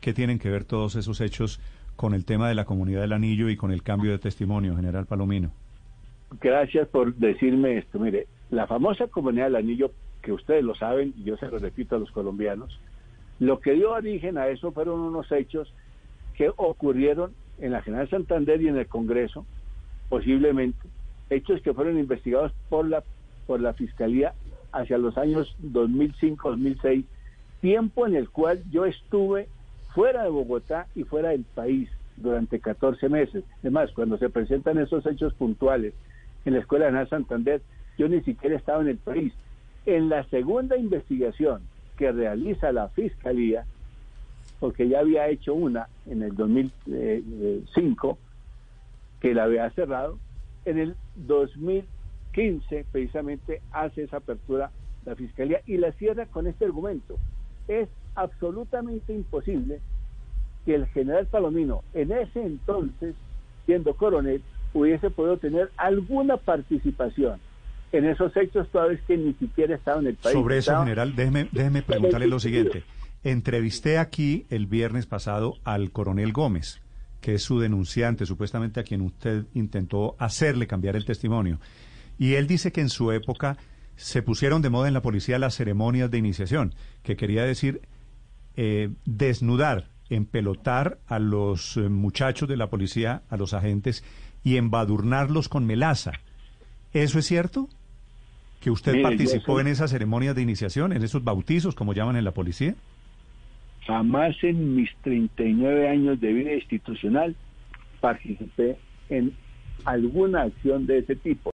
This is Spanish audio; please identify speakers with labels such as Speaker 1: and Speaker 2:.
Speaker 1: ¿qué tienen que ver todos esos hechos con el tema de la comunidad del anillo y con el cambio de testimonio, general Palomino?
Speaker 2: Gracias por decirme esto. Mire, la famosa comunidad del anillo, que ustedes lo saben y yo se lo repito a los colombianos, lo que dio origen a eso fueron unos hechos que ocurrieron en la General Santander y en el Congreso, posiblemente, hechos que fueron investigados por la, por la Fiscalía hacia los años 2005-2006, tiempo en el cual yo estuve fuera de Bogotá y fuera del país durante 14 meses. Además, cuando se presentan esos hechos puntuales en la Escuela General Santander, yo ni siquiera estaba en el país. En la segunda investigación que realiza la Fiscalía, porque ya había hecho una en el 2005, que la había cerrado, en el 2015 precisamente hace esa apertura la Fiscalía y la cierra con este argumento. Es absolutamente imposible que el general Palomino, en ese entonces, siendo coronel, hubiese podido tener alguna participación en esos hechos toda vez que ni siquiera estaba en el país.
Speaker 1: Sobre eso, general, déjeme, déjeme preguntarle lo siguiente. Entrevisté aquí el viernes pasado al coronel Gómez, que es su denunciante, supuestamente a quien usted intentó hacerle cambiar el testimonio. Y él dice que en su época se pusieron de moda en la policía las ceremonias de iniciación, que quería decir eh, desnudar, empelotar a los eh, muchachos de la policía, a los agentes, y embadurnarlos con melaza. ¿Eso es cierto? ¿Que usted participó en esas ceremonias de iniciación, en esos bautizos, como llaman en la policía?
Speaker 2: Jamás en mis 39 años de vida institucional participé en alguna acción de ese tipo.